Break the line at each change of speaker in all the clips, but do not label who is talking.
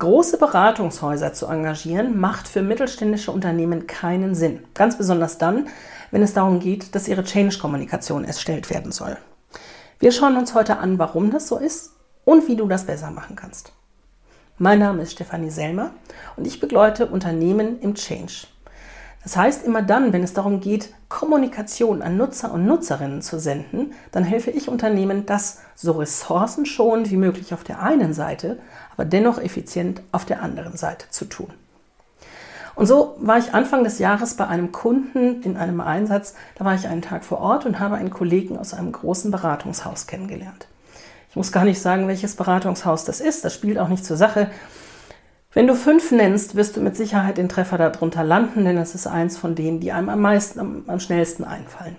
Große Beratungshäuser zu engagieren, macht für mittelständische Unternehmen keinen Sinn. Ganz besonders dann, wenn es darum geht, dass ihre Change-Kommunikation erstellt werden soll. Wir schauen uns heute an, warum das so ist und wie du das besser machen kannst. Mein Name ist Stefanie Selmer und ich begleite Unternehmen im Change. Das heißt, immer dann, wenn es darum geht, Kommunikation an Nutzer und Nutzerinnen zu senden, dann helfe ich Unternehmen, das so ressourcenschonend wie möglich auf der einen Seite, aber dennoch effizient auf der anderen Seite zu tun. Und so war ich Anfang des Jahres bei einem Kunden in einem Einsatz. Da war ich einen Tag vor Ort und habe einen Kollegen aus einem großen Beratungshaus kennengelernt. Ich muss gar nicht sagen, welches Beratungshaus das ist. Das spielt auch nicht zur Sache. Wenn du fünf nennst, wirst du mit Sicherheit den Treffer darunter landen, denn es ist eins von denen, die einem am meisten, am, am schnellsten einfallen.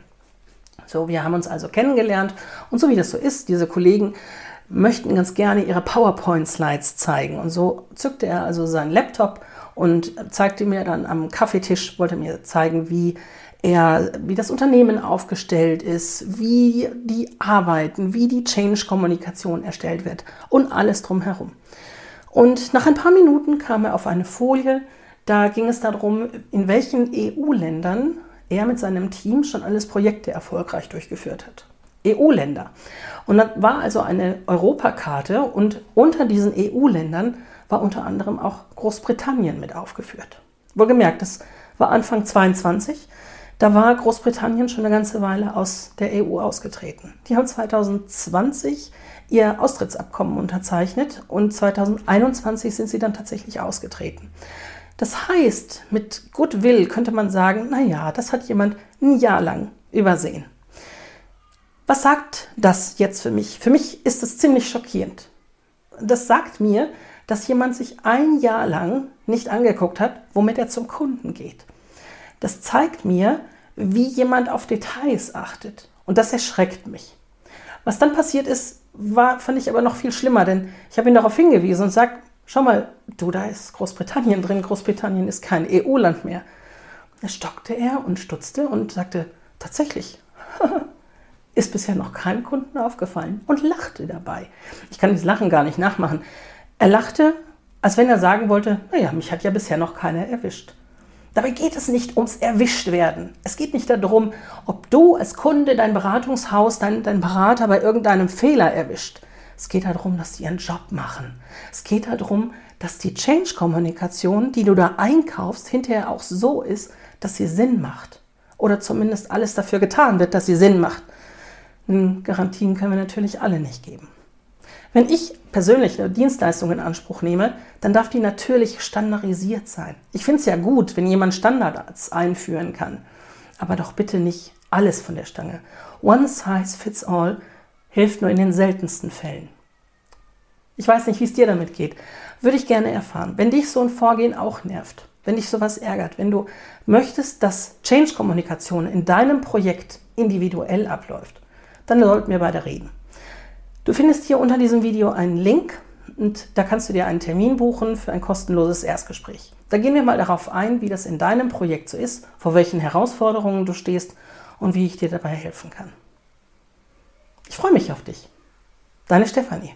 So, wir haben uns also kennengelernt und so wie das so ist, diese Kollegen möchten ganz gerne ihre PowerPoint-Slides zeigen. Und so zückte er also seinen Laptop und zeigte mir dann am Kaffeetisch, wollte mir zeigen, wie er, wie das Unternehmen aufgestellt ist, wie die arbeiten, wie die Change-Kommunikation erstellt wird und alles drumherum. Und nach ein paar Minuten kam er auf eine Folie, da ging es darum, in welchen EU-Ländern er mit seinem Team schon alles Projekte erfolgreich durchgeführt hat. EU-Länder. Und dann war also eine Europakarte und unter diesen EU-Ländern war unter anderem auch Großbritannien mit aufgeführt. Wohlgemerkt, das war Anfang 22. Da war Großbritannien schon eine ganze Weile aus der EU ausgetreten. Die haben 2020 ihr Austrittsabkommen unterzeichnet und 2021 sind sie dann tatsächlich ausgetreten. Das heißt, mit Goodwill könnte man sagen, naja, das hat jemand ein Jahr lang übersehen. Was sagt das jetzt für mich? Für mich ist es ziemlich schockierend. Das sagt mir, dass jemand sich ein Jahr lang nicht angeguckt hat, womit er zum Kunden geht. Das zeigt mir, wie jemand auf Details achtet. Und das erschreckt mich. Was dann passiert ist, war, fand ich aber noch viel schlimmer, denn ich habe ihn darauf hingewiesen und sagt, schau mal, du, da ist Großbritannien drin, Großbritannien ist kein EU-Land mehr. Da stockte er und stutzte und sagte, tatsächlich, ist bisher noch keinem Kunden aufgefallen und lachte dabei. Ich kann das Lachen gar nicht nachmachen. Er lachte, als wenn er sagen wollte, naja, mich hat ja bisher noch keiner erwischt. Dabei geht es nicht ums Erwischtwerden. Es geht nicht darum, ob du als Kunde dein Beratungshaus, dein, dein Berater bei irgendeinem Fehler erwischt. Es geht darum, dass sie ihren Job machen. Es geht darum, dass die Change-Kommunikation, die du da einkaufst, hinterher auch so ist, dass sie Sinn macht. Oder zumindest alles dafür getan wird, dass sie Sinn macht. Garantien können wir natürlich alle nicht geben. Wenn ich persönlich eine Dienstleistung in Anspruch nehme, dann darf die natürlich standardisiert sein. Ich finde es ja gut, wenn jemand Standards einführen kann, aber doch bitte nicht alles von der Stange. One size fits all hilft nur in den seltensten Fällen. Ich weiß nicht, wie es dir damit geht. Würde ich gerne erfahren. Wenn dich so ein Vorgehen auch nervt, wenn dich sowas ärgert, wenn du möchtest, dass Change-Kommunikation in deinem Projekt individuell abläuft, dann sollten wir beide reden. Du findest hier unter diesem Video einen Link und da kannst du dir einen Termin buchen für ein kostenloses Erstgespräch. Da gehen wir mal darauf ein, wie das in deinem Projekt so ist, vor welchen Herausforderungen du stehst und wie ich dir dabei helfen kann. Ich freue mich auf dich. Deine Stefanie.